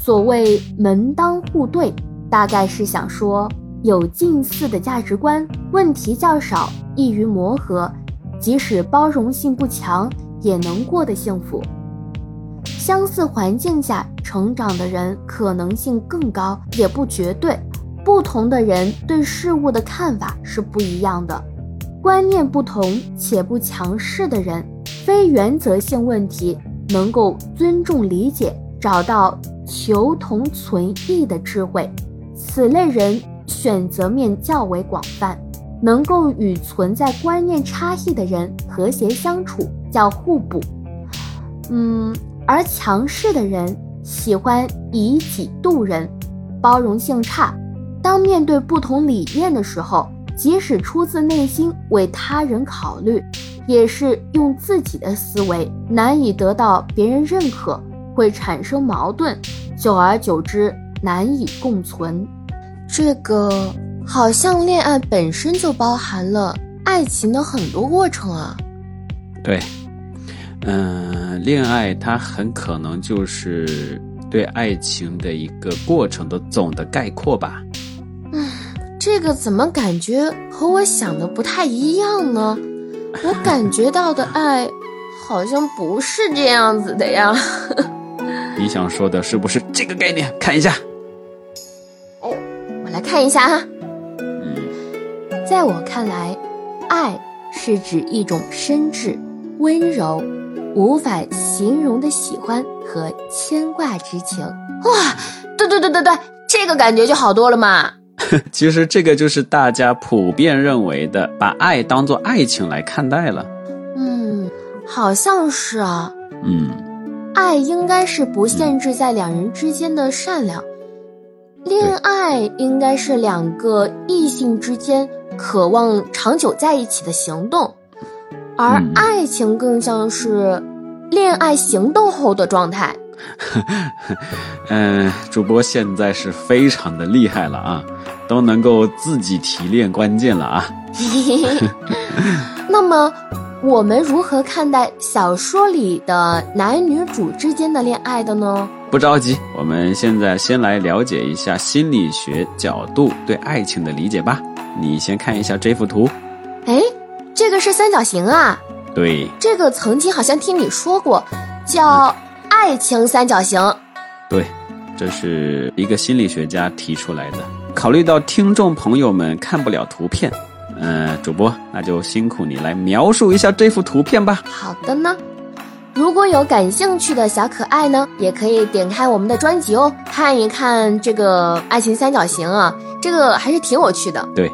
所谓门当户对，大概是想说有近似的价值观，问题较少，易于磨合，即使包容性不强，也能过得幸福。相似环境下成长的人可能性更高，也不绝对。不同的人对事物的看法是不一样的，观念不同且不强势的人，非原则性问题能够尊重理解，找到求同存异的智慧。此类人选择面较为广泛，能够与存在观念差异的人和谐相处，叫互补。嗯。而强势的人喜欢以己度人，包容性差。当面对不同理念的时候，即使出自内心为他人考虑，也是用自己的思维，难以得到别人认可，会产生矛盾，久而久之难以共存。这个好像恋爱本身就包含了爱情的很多过程啊。对。嗯，恋爱它很可能就是对爱情的一个过程的总的概括吧。嗯，这个怎么感觉和我想的不太一样呢？我感觉到的爱好像不是这样子的呀。你想说的是不是这个概念？看一下。哦，我来看一下哈。嗯，在我看来，爱是指一种深挚、温柔。无法形容的喜欢和牵挂之情，哇，对对对对对，这个感觉就好多了嘛。其实这个就是大家普遍认为的，把爱当做爱情来看待了。嗯，好像是啊。嗯，爱应该是不限制在两人之间的善良，恋爱应该是两个异性之间渴望长久在一起的行动。而爱情更像是恋爱行动后的状态。嗯，主播现在是非常的厉害了啊，都能够自己提炼关键了啊。那么，我们如何看待小说里的男女主之间的恋爱的呢？不着急，我们现在先来了解一下心理学角度对爱情的理解吧。你先看一下这幅图。哎。这个是三角形啊，对，这个曾经好像听你说过，叫爱情三角形。对，这是一个心理学家提出来的。考虑到听众朋友们看不了图片，嗯，主播那就辛苦你来描述一下这幅图片吧。好的呢，如果有感兴趣的小可爱呢，也可以点开我们的专辑哦，看一看这个爱情三角形啊，这个还是挺有趣的。对。